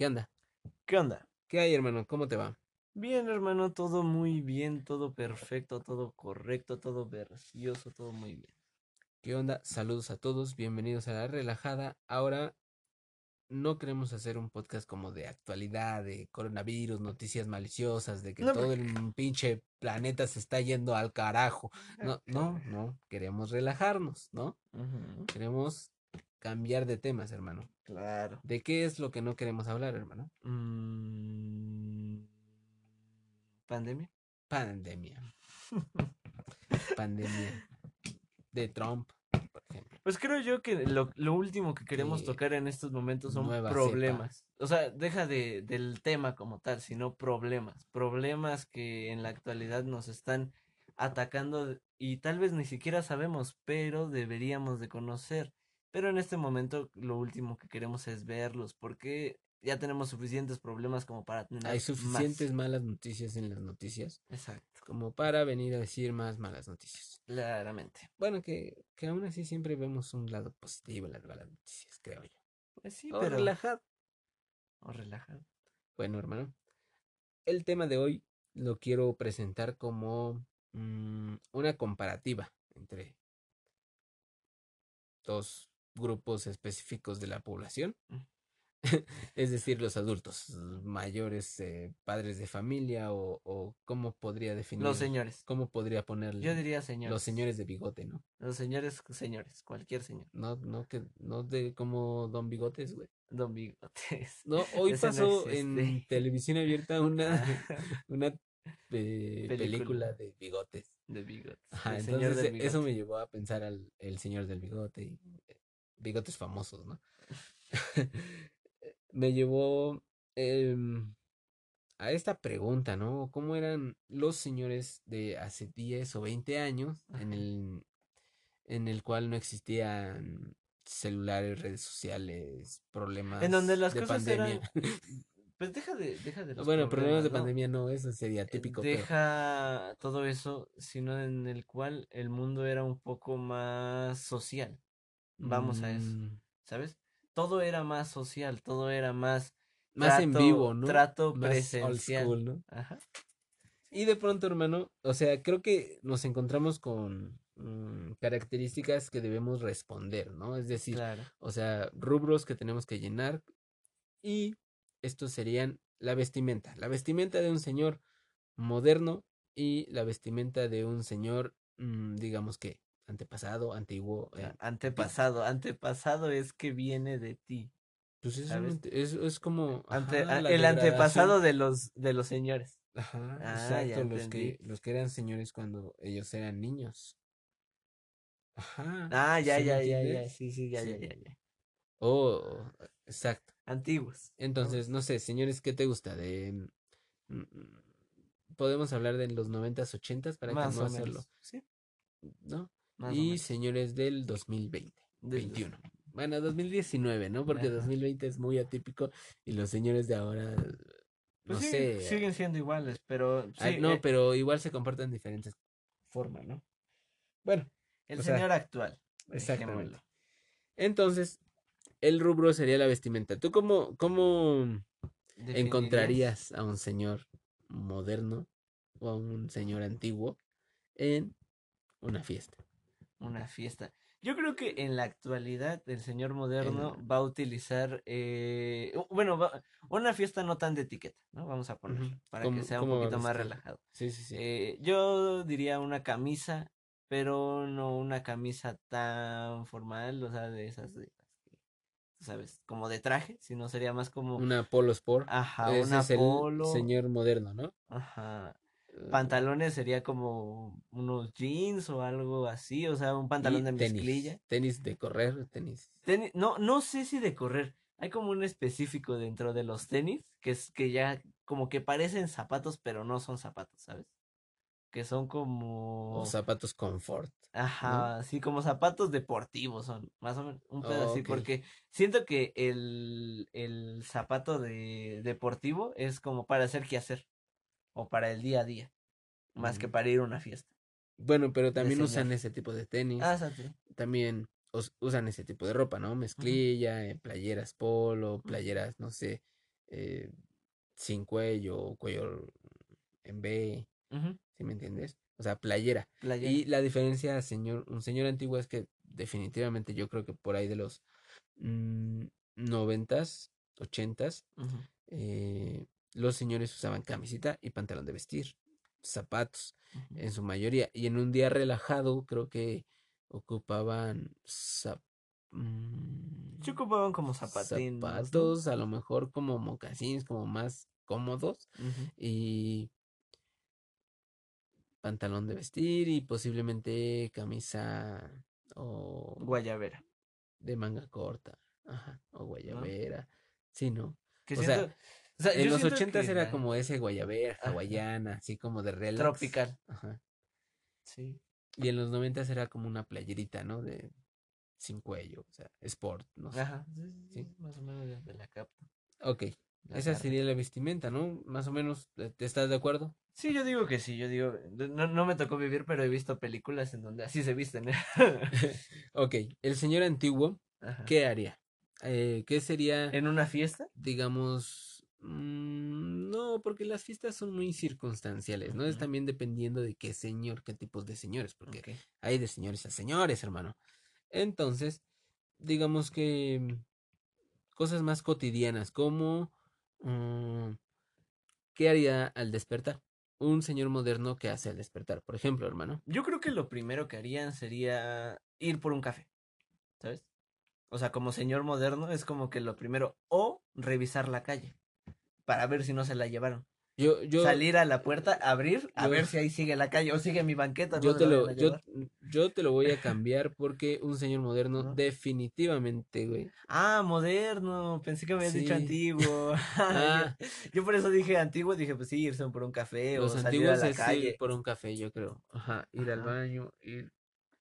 ¿Qué onda? ¿Qué onda? ¿Qué hay, hermano? ¿Cómo te va? Bien, hermano, todo muy bien, todo perfecto, todo correcto, todo precioso, todo muy bien. ¿Qué onda? Saludos a todos, bienvenidos a la relajada. Ahora no queremos hacer un podcast como de actualidad, de coronavirus, noticias maliciosas, de que No, todo el pinche planeta se está yendo al carajo. No, no, no, queremos relajarnos, ¿no? Queremos cambiar de temas, hermano. Claro. ¿De qué es lo que no queremos hablar, hermano? Mm, ¿Pandemia? Pandemia. Pandemia. De Trump, por ejemplo. Pues creo yo que lo, lo último que queremos tocar en estos momentos son problemas. O sea, deja de, del tema como tal, sino problemas. Problemas que en la actualidad nos están atacando y tal vez ni siquiera sabemos, pero deberíamos de conocer. Pero en este momento lo último que queremos es verlos, porque ya tenemos suficientes problemas como para tener Hay más. suficientes malas noticias en las noticias Exacto, como para venir a decir más malas noticias. claramente. Bueno, que, que aún así siempre vemos un lado positivo en las malas noticias, creo yo. Pues sí, O pero... relajado. O relajado. Bueno, hermano, el tema de hoy lo quiero presentar como mm, una comparativa entre dos grupos específicos de la población, Mm. es decir, los adultos mayores, eh, padres de familia o, o cómo podría definir, Los señores. cómo podría ponerle Yo diría señores. los señores de bigote, ¿no? Los señores, señores, cualquier señor. No, no que, no de como Don Bigotes, güey. Don Bigotes. No, hoy Ese no pasó en existe. televisión abierta una, una eh, Película. película de bigotes. de Bigotes. Ajá, el señor entonces del eso me llevó a pensar al el señor del bigote y eh, bigotes famosos, ¿no? me llevó em, a esta pregunta, ¿no? ¿Cómo eran los señores de hace 10 o 20 años en el en el cual no existían celulares, redes sociales, problemas En donde las de cosas pandemia? eran. Pues deja de, deja de los bueno, problemas de ¿no? pandemia no, eso sería Eh, típico, pero Deja todo eso, sino en el cual el mundo era un poco más social. Vamos a eso, mm, ¿sabes? Todo era más social, todo era más más en vivo, ¿no? Trato Más old presencial. school, ¿no? Ajá. Y de pronto, hermano, o sea, creo que nos encontramos con mm, características que debemos responder, ¿no? Es decir, Claro. o sea, rubros que tenemos que llenar y estos serían la vestimenta, la vestimenta de un señor moderno y la vestimenta de un señor, mm, digamos que antepasado, antiguo. Eh, Antepasado, antepasado es que viene de ti. pues es, es, es como Ante- ajá, el antepasado de los de los señores. Ajá, Ah, exacto, los que, los que eran señores cuando ellos eran niños. Ajá. Ah, ya, ¿sí me ya, ya, ya. Sí, sí, ya, Sí. ya, ya, ya. Oh, exacto. Antiguos. Entonces, no sé, señores, ¿qué te gusta? De mm, mm, podemos hablar de los noventas, ochentas para Más que no hacerlo. Sí, ¿no? Más Y señores del 2020, Del- 21. Bueno, 2019, ¿no? Porque Ajá. 2020 es muy atípico y los señores de ahora, no Pues sí, sé. siguen siendo iguales, pero ah, no, eh, pero igual se comportan de diferentes formas, ¿no? Bueno, el o sea, señor actual. exactamente. Entonces, el rubro sería la vestimenta. ¿Tú cómo, cómo encontrarías a un señor moderno o a un señor antiguo en una fiesta? Una fiesta. Yo creo que en la actualidad el señor moderno va a utilizar, eh, bueno, va- una fiesta no tan de etiqueta, ¿no? Vamos a ponerlo, para ¿Cómo- que sea un poquito más relajado. Sí, sí, sí. Eh, yo diría una camisa, pero no una camisa tan formal, o sea, de esas, de, sabes, como de traje, sino sería más como, una Polo Sport. ajá, Ese una es el polo, señor moderno, ¿no? ajá, pantalones sería como unos jeans o algo así, o sea, un pantalón Y de tenis, mezclilla. Tenis de correr, tenis. Tenis, no, no sé si de correr. Hay como un específico dentro de los tenis que es que ya como que parecen zapatos, pero no son zapatos, ¿sabes? Que son como O zapatos confort. Ajá, así como zapatos deportivos son, más o menos, un pedo Oh, porque siento que el, el zapato de deportivo es como para hacer qué hacer, o para el día a día, más que para ir a una fiesta. Bueno, pero también usan ese tipo de tenis. Ah, exacto. También us- usan ese tipo de ropa, ¿no? Mezclilla, eh, playeras polo, playeras, no sé, eh, sin cuello, cuello en B, Ujú, ¿sí me entiendes? O sea, playera. playera. Y la diferencia, señor, un señor antiguo es que definitivamente yo creo que por ahí de los mm, noventas, ochentas, eh, los señores usaban camisita y pantalón de vestir, zapatos en su mayoría. Y en un día relajado creo que ocupaban zap- mm, Sí ocupaban como zapatín. ¿no? zapatos, a lo mejor como mocasines, como más cómodos. Y pantalón de vestir y posiblemente camisa o Guayabera. de manga corta. Ajá, o guayabera. Sí, ¿no? Que O sea, o sea, En los ochentas que era como ese guayabera, Ajá. hawaiana, así como de relax. Tropical. Ajá. Sí. Y en los noventas era como una playerita, ¿no? De sin cuello, o sea, sport, no sé. Ajá. Sí, sí, Más o menos de- la capta. Ok, la esa sería la vestimenta, ¿no? Más o menos, ¿te te estás de acuerdo? Sí, yo digo que sí, yo digo, no, no me tocó vivir, pero he visto películas en donde así se visten. ¿eh? Ok, el señor antiguo, Ajá. ¿qué haría? Eh, ¿Qué sería, ¿En una fiesta? digamos, no, porque las fiestas son muy circunstanciales, ¿no? Es también dependiendo de qué señor, qué tipos de señores, porque hay de señores a señores, hermano. Entonces, digamos que mm, cosas más cotidianas, como mm, ¿qué haría al despertar? Un señor moderno que hace al despertar, por ejemplo, hermano. Yo creo que lo primero que harían sería ir por un café, ¿sabes? O sea, como señor moderno es como que lo primero, o revisar la calle para ver si no se la llevaron. Yo, yo, Salir a la puerta, abrir, a ver si ahí sigue la calle o sigue mi banqueta. no yo te lo, yo, yo te lo voy a cambiar porque un señor moderno definitivamente, güey. Ah, moderno, pensé que me habías dicho antiguo. Ah. yo, yo por eso dije antiguo, dije pues sí, irse por un café Los o salir a la es calle. ir por un café, yo creo. Ajá, ir al baño, ir.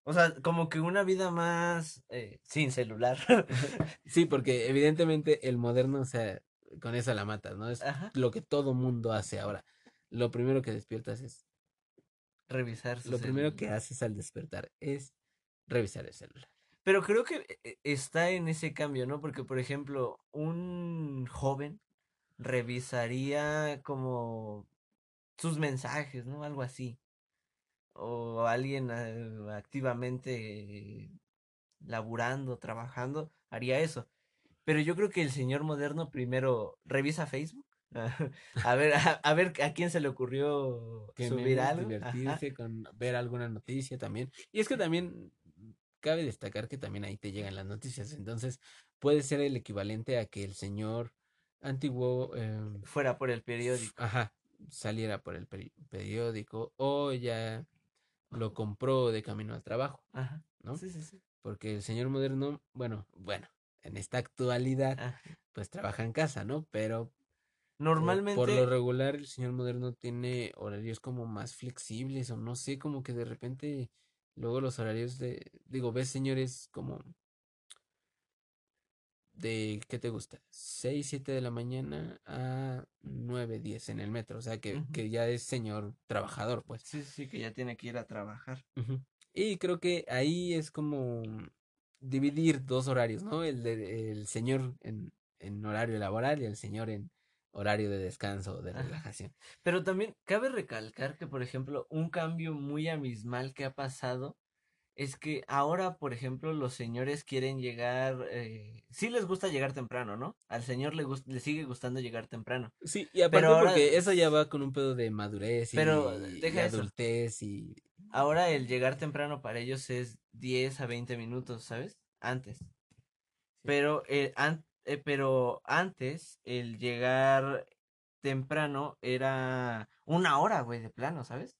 O sea, como que una vida más eh, sin celular. Sí, porque evidentemente el moderno, o sea, con eso la matas, ¿no? Es Ajá. lo que todo mundo hace ahora. Lo primero que despiertas es, Revisar su lo primero que celular. haces al despertar es revisar el celular. Pero creo que eh, está en ese cambio, ¿no? Porque, por ejemplo, un joven revisaría como sus mensajes, ¿no? Algo así. O alguien eh, activamente laburando, trabajando, haría eso. Pero yo creo que el señor moderno primero revisa Facebook. A ver, a, a ver a quién se le ocurrió Que subir algo. ajá. divertirse con ver alguna noticia también. Y es que también cabe destacar que también ahí te llegan las noticias. Entonces puede ser el equivalente a que el señor antiguo, em, Fuera por el periódico. ajá, saliera por el peri- periódico o ya lo compró de camino al trabajo, Ajá. ¿no? Sí, sí, sí. Porque el señor moderno, bueno, bueno, en esta actualidad, pues trabaja en casa, ¿no? Pero Normalmente. por lo regular el señor moderno tiene horarios como más flexibles o no sé, como que de repente luego los horarios de, digo, ves señores como de, ¿qué te gusta? 6, 7 de la mañana a 9, 10 en el metro, o sea que, que ya es señor trabajador, pues. Sí, sí, que ya tiene que ir a trabajar. Y creo que ahí es como dividir dos horarios, ¿no? El de, el señor en, en horario laboral y el señor en horario de descanso o de relajación. Pero también cabe recalcar que, por ejemplo, un cambio muy abismal que ha pasado es que ahora, por ejemplo, los señores quieren llegar, eh, sí les gusta llegar temprano, ¿no? Al señor le, le sigue gustando llegar temprano. Sí, y aparte ahora- porque eso ya va con un pedo de madurez y, Pero y deja eso. adultez y Ahora el llegar temprano para ellos es 10 a 20 minutos, ¿sabes? Antes. Pero, eh, an- eh, pero antes el llegar temprano era una hora, güey, de plano, ¿sabes?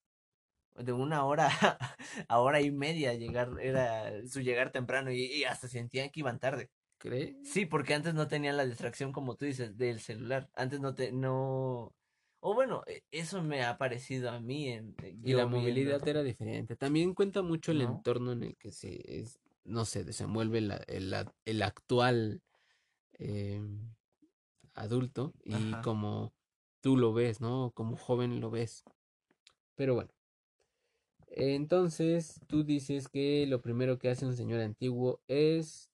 de una hora a hora y media llegar, era su llegar temprano y, y hasta sentían que iban tarde. ¿Crees? Sí, porque antes no tenían la distracción, como tú dices, del celular. Antes no te, no, o bueno, e- eso me ha parecido a mí en eh, Y la movilidad era diferente. También cuenta mucho el ¿no? entorno en el que se, es, no sé, desenvuelve la- el, el actual em, adulto y Ajá. como tú lo ves, ¿no? Como joven lo ves. Pero bueno, entonces tú dices que lo primero que hace un señor antiguo es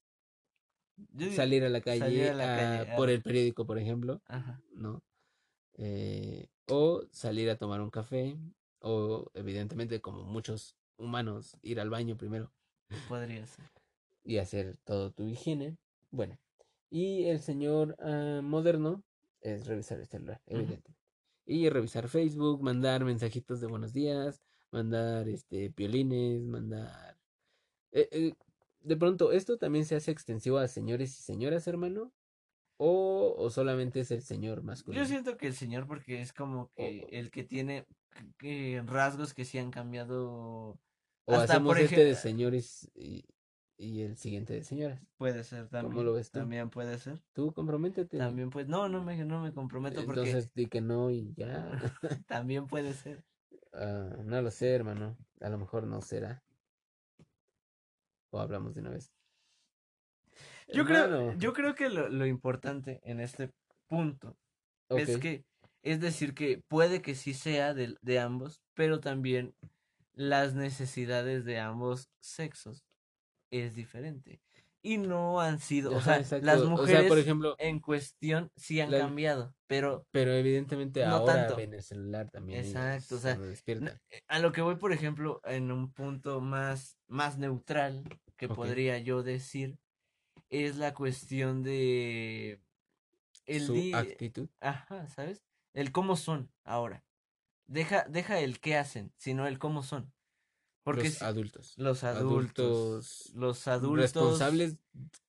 Yo salir a la calle a la calle, a- por a- el periódico, por ejemplo, Ajá. ¿no? Eh, o salir a tomar un café, o evidentemente como muchos humanos, ir al baño primero Podría ser. y hacer todo tu higiene. Bueno, y el señor ah, moderno es revisar el celular, Ujú. evidente. Y revisar Facebook, mandar mensajitos de buenos días, mandar este piolines, mandar... eh, eh, de pronto, ¿esto también se hace extensivo a señores y señoras, hermano? ¿O, o solamente es el señor Yo masculino? siento que el señor, porque es como que el que tiene que- rasgos que sí han cambiado. ¿O Hasta hacemos por este de señores y, y el siguiente de señoras? puede ser ¿Cómo también. lo ves tú? También puede ser. Tú comprométete. También pues no, no me, no me comprometo porque Entonces di que no y ya. también puede ser. Ah, no lo sé, hermano. A lo mejor no será. O hablamos de una vez. Yo creo, yo creo que lo, lo importante en este punto es que, es decir, que puede que sí sea de, de ambos, pero también las necesidades de ambos sexos es diferente. Y no han sido, o sea, las exacto. O sea, mujeres por ejemplo, en cuestión sí han la- cambiado, pero pero evidentemente no ahora tanto. ven el celular también. Exacto, o sea, eh, a lo que voy, por ejemplo, en un punto más, más neutral que podría yo decir, es la cuestión de el Su actitud. Ajá, ¿sabes? El cómo son ahora. Deja, deja el qué hacen, sino el cómo son. Porque Los si- adultos. los adultos, Adultos los adultos, responsables,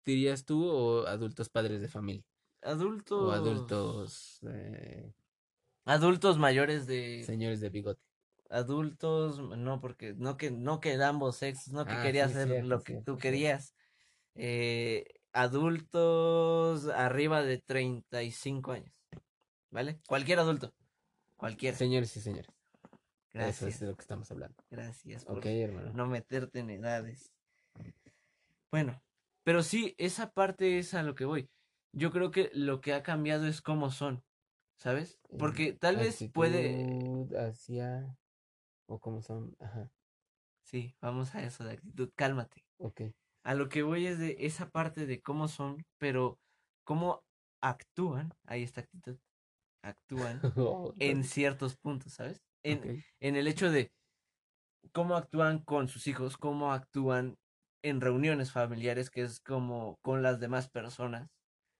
dirías tú, o adultos padres de familia. adultos, O adultos eh, adultos mayores de, señores de bigote. adultos, no porque, no que, no que ambos sexos, no que Ah, quería sí, hacer lo que tú querías. Eh, adultos arriba de 35 años, ¿vale? Cualquier adulto, cualquiera. Señores y señoras. Eso Gracias, es de lo que estamos hablando. gracias por hermano. no meterte en edades. Bueno, pero sí, esa parte es a lo que voy. Yo creo que lo que ha cambiado es cómo son, ¿sabes? Eh, Porque tal vez puede... hacia. O cómo son. Ajá. Sí, vamos a eso de actitud, cálmate. Ok. A lo que voy es de esa parte de cómo son, pero cómo actúan, ahí está actitud, actúan Otra en ciertos puntos, ¿sabes? En, en el hecho de cómo actúan con sus hijos, cómo actúan en reuniones familiares, que es como con las demás personas,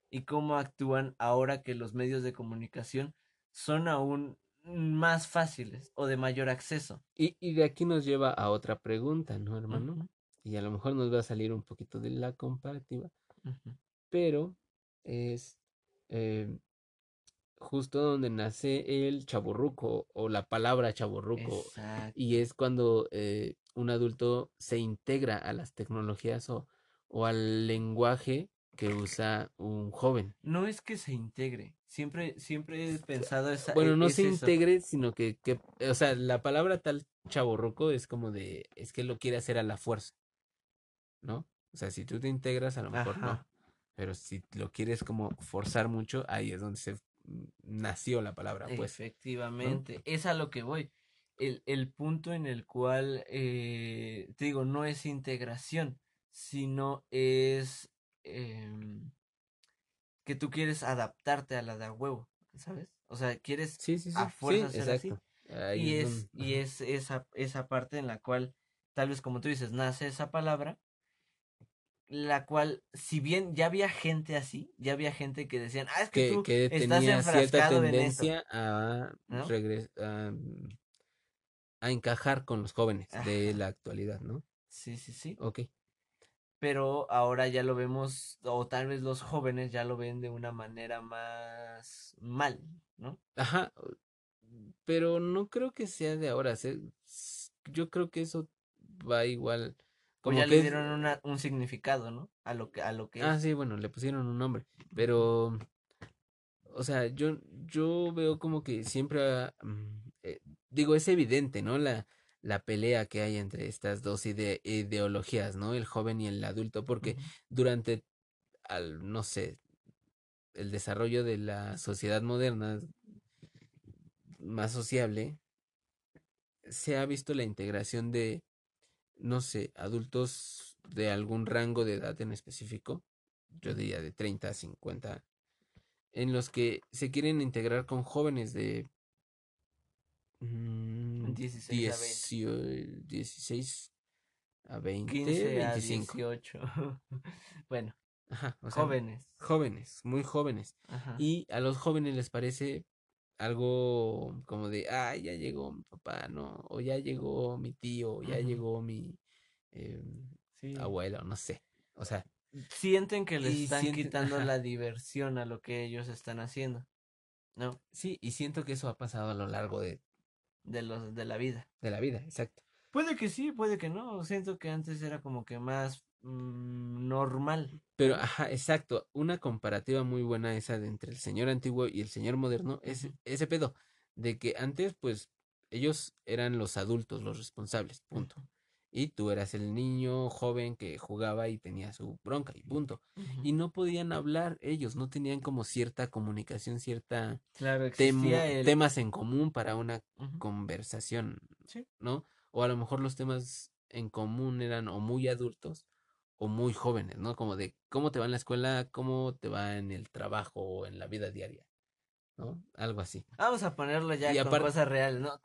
y cómo actúan ahora que los medios de comunicación son aún más fáciles o de mayor acceso. Y, y de aquí nos lleva a otra pregunta, ¿no, hermano? Y a lo mejor nos va a salir un poquito de la comparativa, pero es eh, justo donde nace el chaborruco o la palabra chaborruco. Exacto. Y es cuando eh, un adulto se integra a las tecnologías o, o al lenguaje que usa un joven. No es que se integre, siempre, siempre he pensado esa, Bueno, e- no es se eso. integre, sino que, que, o sea, la palabra tal chaborruco es como de, es que lo quiere hacer a la fuerza, ¿no? O sea, si tú te integras, a lo mejor no. Pero si lo quieres como forzar mucho, ahí es donde se mm, nació la palabra, pues. Efectivamente, es a lo que voy. El, el punto en el cual, eh, te digo, no es integración, sino es em, que tú quieres adaptarte a la de a huevo, ¿sabes? O sea, quieres Sí, sí, sí. a fuerza ser así. exacto. Ahí Y es es, y es esa, esa parte en la cual, tal vez como tú dices, nace esa palabra, la cual, si bien ya había gente así, ya había gente que decían, ah, es que que, tú que estás tenía cierta tendencia a, ¿no? regres- a, a encajar con los jóvenes de la actualidad, ¿no? Sí, sí, sí. Ok. Pero ahora ya lo vemos, o tal vez los jóvenes ya lo ven de una manera más mal, ¿no? Ajá. Pero no creo que sea de ahora. yo creo que eso va igual. Como ya le dieron una, un significado, ¿no? A lo que, a lo que Ah, sí, bueno, le pusieron un nombre. Pero, o sea, yo, yo veo como que siempre, mm, eh, digo, es evidente, ¿no? La, la pelea que hay entre estas dos ideologías, ¿no? El joven y el adulto, porque durante, al, no sé, el desarrollo de la sociedad moderna más sociable, se ha visto la integración de, no sé, adultos de algún rango de edad en específico, yo diría de 30 a 50, en los que se quieren integrar con jóvenes de 16 a 20. 15 a 18. bueno, jóvenes. Jóvenes, muy jóvenes. Y a los jóvenes les parece algo como de, ah, ya llegó mi papá, ¿no? O ya llegó mi tío, o ya llegó mi eh, abuelo, no sé. O sea. Sienten que les están quitando la diversión a lo que ellos están haciendo. ¿No? Sí, y siento que eso ha pasado a lo largo de... De, los, de la vida. De la vida, exacto. Puede que sí, puede que no. Siento que antes era como que más Mm, normal. Pero, ajá, exacto. Una comparativa muy buena esa de entre el señor antiguo y el señor moderno es ese pedo. De que antes, pues, ellos eran los adultos, los responsables, punto. Y tú eras el niño joven que jugaba y tenía su bronca y punto. Y no podían hablar ellos, no tenían como cierta comunicación, cierta claro, temas en común para una conversación, ¿no? O a lo mejor los temas en común eran o muy adultos o muy jóvenes, ¿no? Como de cómo te va en la escuela, cómo te va en el trabajo o en la vida diaria, ¿no? Algo así. Vamos a ponerlo ya y con cosas reales, ¿no?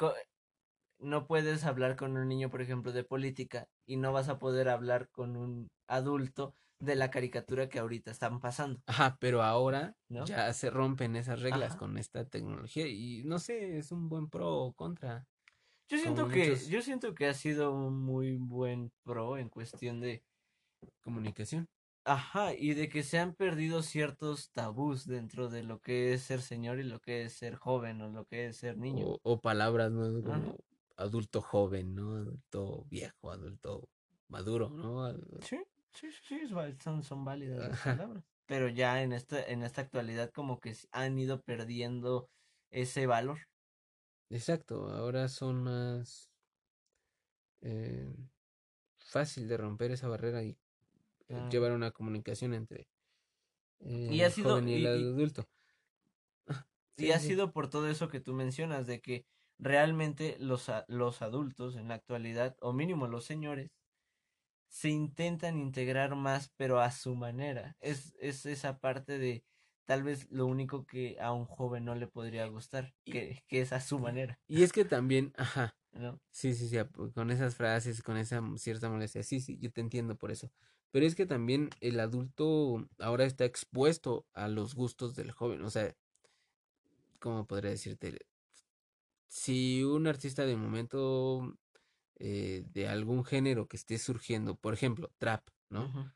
no puedes hablar con un niño, por ejemplo, de política y no vas a poder hablar con un adulto de la caricatura que ahorita están pasando. Ajá, pero ahora ya se rompen esas reglas con esta tecnología y no sé, es un buen pro o contra. Yo siento que yo siento que ha sido un muy buen pro en cuestión de comunicación. Ajá, y de que se han perdido ciertos tabús dentro de lo que es ser señor y lo que es ser joven o lo que es ser niño. O, palabras, ¿no? Como adulto joven, ¿no? Adulto viejo, adulto maduro, ¿no? Sí, sí, sí, son, son válidas las palabras. Pero ya en esta, en esta actualidad como que han ido perdiendo ese valor. Exacto, ahora son más eh, fácil de romper esa barrera y llevar una comunicación entre y ha sido, joven y, el adulto. y ha sido por todo eso que tú mencionas, de que realmente los, los adultos en la actualidad, o mínimo los señores, se intentan integrar más, pero a su manera. Es, es esa parte de tal vez lo único que a un joven no le podría gustar, que, que es a su manera. Y es que también, ajá. Sí, sí, sí, con esas frases, con esa cierta molestia. Sí, sí, yo te entiendo por eso. Pero es que también el adulto ahora está expuesto a los gustos del joven. O sea, ¿cómo podría decirte? Si un artista de momento eh, de algún género que esté surgiendo, por ejemplo, trap, ¿no?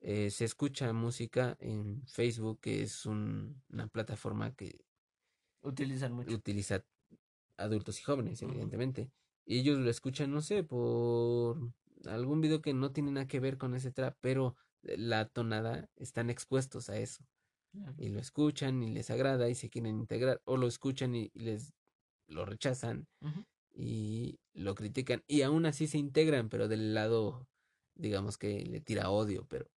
Eh, se escucha música en Facebook, que es una plataforma que utilizan mucho. Utiliza adultos y jóvenes, evidentemente. Y ellos lo escuchan, no sé, por algún video que no tiene nada que ver con ese trap, pero la tonada están expuestos a eso. Y lo escuchan y les agrada y se quieren integrar, o lo escuchan y, les lo rechazan y lo critican, y aún así se integran, pero del lado, digamos que le tira odio, pero.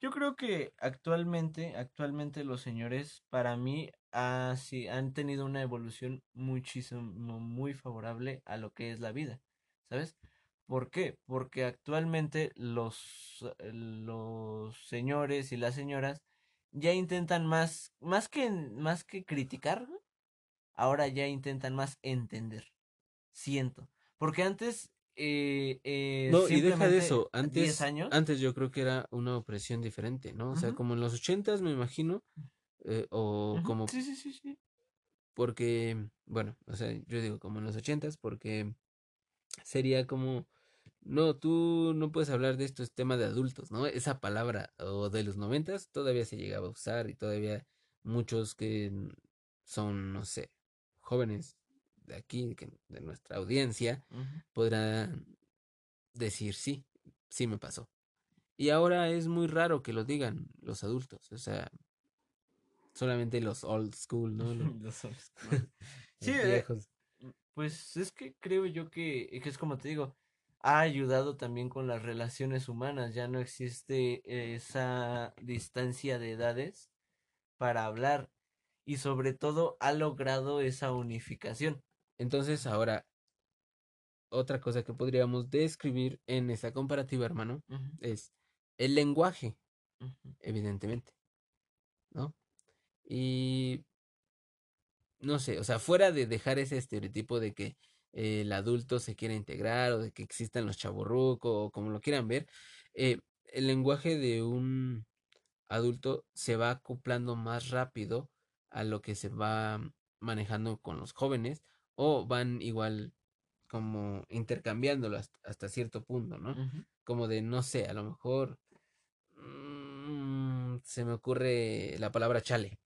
Yo creo que actualmente, actualmente los señores, para mí, así han tenido una evolución muchísimo, muy favorable a lo que es la vida, ¿sabes? ¿Por qué? Porque actualmente los, eh, los señores y las señoras ya intentan más, más que, más que criticar, ahora ya intentan más entender. Siento. Porque antes eh, eh, no, y deja de eso. Antes, años, antes yo creo que era una opresión diferente, ¿no? O sea, como en los ochentas, me imagino. o como. Sí, sí, sí, sí. Porque, bueno, o sea, yo digo como en los ochentas, porque sería como no, tú no puedes hablar de esto, es tema de adultos, ¿no? Esa palabra o de los noventas todavía se llegaba a usar y todavía muchos que son, no sé, jóvenes de aquí, que, de nuestra audiencia, podrán decir sí, sí me pasó. Y ahora es muy raro que lo digan los adultos, o sea, solamente los old school, ¿no? Los, old school. sí, eh, pues es que creo yo que, que es como te digo, ha ayudado también con las relaciones humanas, ya no existe esa distancia de edades para hablar y sobre todo ha logrado esa unificación. Entonces ahora, otra cosa que podríamos describir en esa comparativa, hermano, es el lenguaje, evidentemente, ¿no? Y no sé, o sea, fuera de dejar ese estereotipo de que el adulto se quiera integrar o de que existan los chaburrucos o como lo quieran ver, eh, el lenguaje de un adulto se va acoplando más rápido a lo que se va manejando con los jóvenes o van igual como intercambiándolo hasta, cierto punto, ¿no? Como de, no sé, a lo mejor mm, se me ocurre la palabra chale,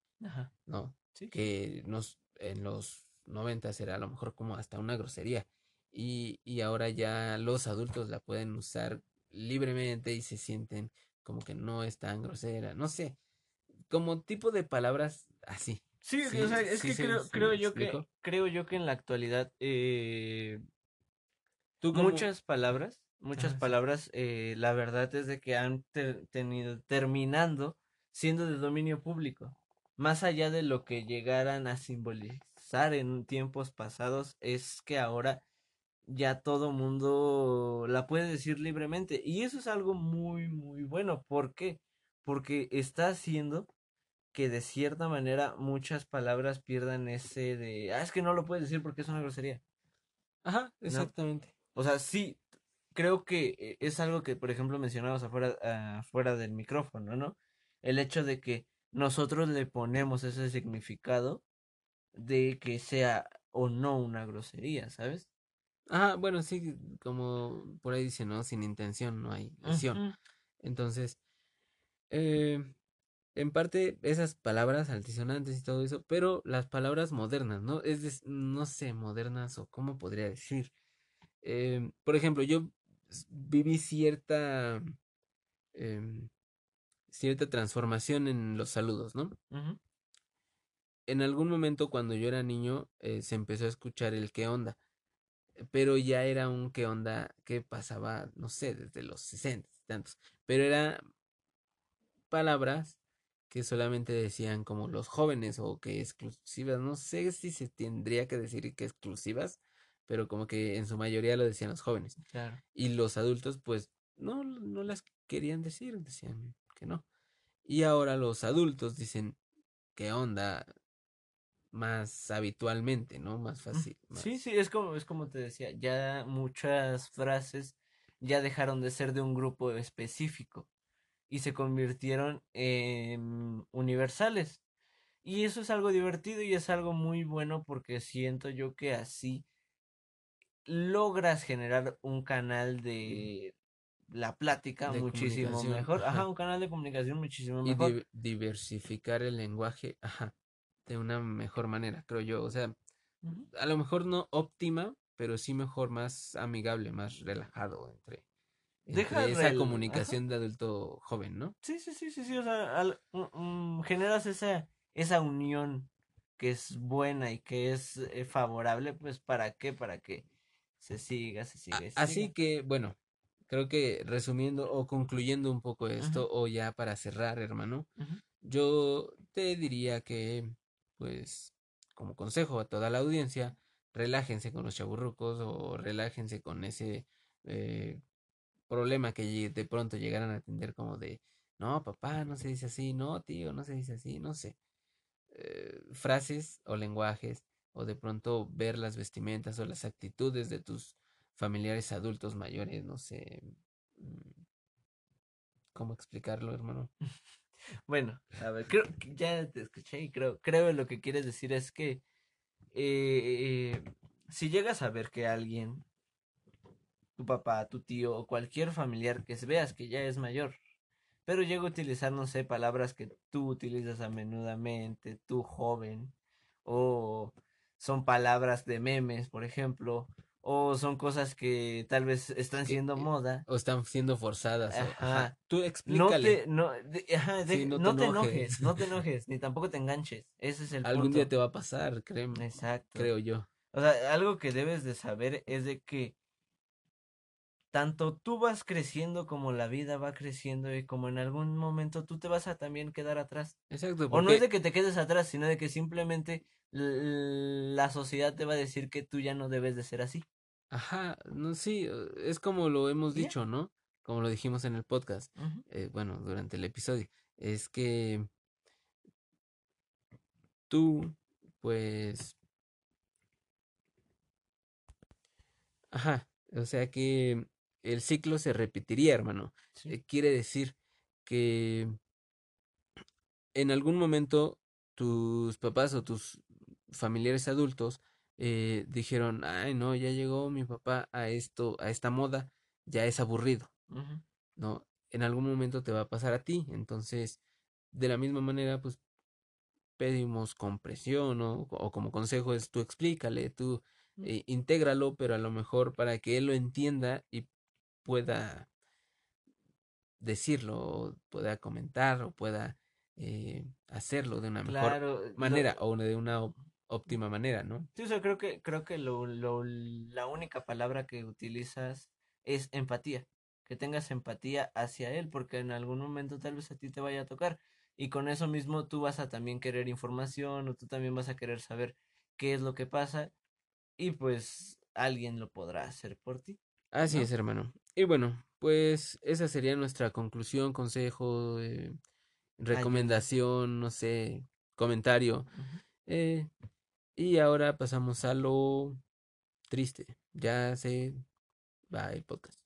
¿no? Que nos, en los noventas era a lo mejor como hasta una grosería y, y ahora ya los adultos la pueden usar libremente y se sienten como que no es tan grosera, no sé, como tipo de palabras así. Sí, o sea, es que creo, creo yo que creo yo que en la actualidad eh, muchas palabras, muchas palabras, eh, la verdad es de que han tenido terminando siendo de dominio público, más allá de lo que llegaran a en tiempos pasados, es que ahora ya todo mundo la puede decir libremente. Y eso es algo muy, muy bueno. ¿Por qué? Porque está haciendo que de cierta manera muchas palabras pierdan ese de, ah, es que no lo puedes decir porque es una grosería. Ajá, exactamente. O sea, sí, creo que eh, es algo que, por ejemplo, mencionabas afuera, afuera del micrófono, ¿no? El hecho de que nosotros le ponemos ese significado de que sea o no una grosería, ¿sabes? Ah, bueno, sí, como por ahí dice, ¿no? Sin intención no hay acción. Entonces, eh, en parte esas palabras altisonantes y todo eso, pero las palabras modernas, ¿no? Es, no sé, modernas o cómo podría decir. Eh, por ejemplo, yo viví cierta, em, cierta transformación en los saludos, ¿no? En algún momento cuando yo era niño eh, se empezó a escuchar el qué onda pero ya era un qué onda que pasaba, no sé, desde los 60 y tantos, pero eran palabras que solamente decían como los jóvenes o que exclusivas, no sé si se tendría que decir que exclusivas, pero como que en su mayoría lo decían los jóvenes. Y los adultos pues no, no las querían decir, decían que no. Y ahora los adultos dicen, ¿qué onda? Más habitualmente, ¿no? Más fácil. Sí, sí, es como, es como te decía, ya muchas frases ya dejaron de ser de un grupo específico y se convirtieron en universales. Y eso es algo divertido y es algo muy bueno porque siento yo que así logras generar un canal de la plática muchísimo mejor. Ajá. un canal de comunicación muchísimo mejor. Y diversificar el lenguaje, ajá de una mejor manera, creo yo. O sea, a lo mejor no óptima, pero sí mejor, más amigable, más relajado entre, esa comunicación de adulto joven, ¿no? Sí, sí, sí, sí, sí. O sea, generas esa, esa unión que es buena y que es eh, favorable, pues ¿para qué? Para que se siga, se siga. Así que, bueno, creo que resumiendo o concluyendo un poco esto, o ya para cerrar, hermano, yo te diría que pues como consejo a toda la audiencia, relájense con los chaburrucos o relájense con ese eh, problema que de pronto llegaran a atender como de, no, papá, no se dice así, no, tío, no se dice así, no sé. Eh, frases o lenguajes o de pronto ver las vestimentas o las actitudes de tus familiares adultos mayores, no sé. Mm, ¿Cómo explicarlo, hermano? Bueno, a ver, creo que ya te escuché y creo, creo lo que quieres decir es que eh, si llegas a ver que alguien, tu papá, tu tío o cualquier familiar que veas que ya es mayor, pero llega a utilizar, no sé, palabras que tú utilizas a menudamente, tú joven, o son palabras de memes, por ejemplo, o son cosas que tal vez están siendo moda. O están siendo forzadas. Ajá. Tú explícale. No te, ajá, no, te, enojes. no te enojes, ni tampoco te enganches. Ese es el Algún día te va a pasar, créeme. Exacto. Creo yo. O sea, algo que debes de saber es de que tanto tú vas creciendo como la vida va creciendo y como en algún momento tú te vas a también quedar atrás. Exacto. O no es de que te quedes atrás, sino de que simplemente la sociedad te va a decir que tú ya no debes de ser así. Ajá, no, sí, es como lo hemos dicho, ¿no? Como lo dijimos en el podcast, eh, bueno, durante el episodio, es que tú, pues, ajá, o sea que el ciclo se repetiría, hermano. Eh, quiere decir que en algún momento tus papás o tus familiares adultos eh, dijeron, ay no, ya llegó mi papá a esto, a esta moda, ya es aburrido, ¿no? En algún momento te va a pasar a ti, entonces, de la misma manera, pues pedimos compresión ¿no? o como consejo es tú explícale, tú eh, intégralo, pero a lo mejor para que él lo entienda y pueda decirlo, pueda comentar o pueda eh, hacerlo de una mejor manera o de una óptima manera, ¿no? Sí, o creo que, creo que lo, lo, la única palabra que utilizas es empatía, que tengas empatía hacia él, porque en algún momento tal vez a ti te vaya a tocar y con eso mismo tú vas a también querer información o tú también vas a querer saber qué es lo que pasa y pues alguien lo podrá hacer por ti. Así es, hermano. Y bueno, pues esa sería nuestra conclusión, consejo, eh, recomendación, no sé, comentario. Eh, y ahora pasamos a lo triste. Ya se va el podcast.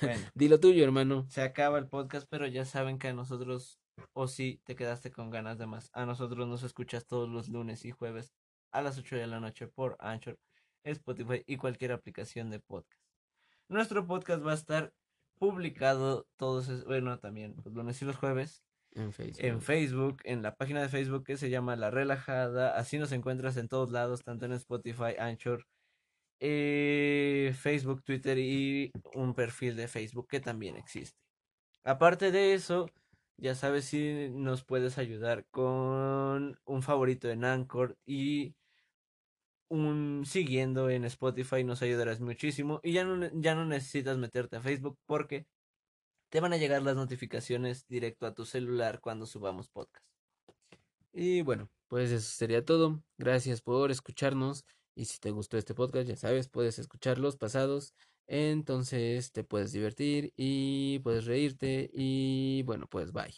Bueno, Dilo tuyo, hermano. Se acaba el podcast, pero ya saben que a nosotros, o si te quedaste con ganas de más, a nosotros nos escuchas todos los lunes y jueves a las 8 de la noche por Anchor, Spotify y cualquier aplicación de podcast. Nuestro podcast va a estar publicado todos, bueno, también los lunes y los jueves. En Facebook. En Facebook, en la página de Facebook que se llama La Relajada. Así nos encuentras en todos lados, tanto en Spotify, Anchor, eh, Facebook, Twitter y un perfil de Facebook que también existe. Aparte de eso, ya sabes si nos puedes ayudar con un favorito en Anchor y un siguiendo en Spotify nos ayudarás muchísimo y ya no, ya no necesitas meterte a Facebook porque te van a llegar las notificaciones directo a tu celular cuando subamos podcast. Y bueno, pues eso sería todo. Gracias por escucharnos y si te gustó este podcast, ya sabes, puedes escuchar los pasados. Entonces te puedes divertir y puedes reírte y bueno, pues bye.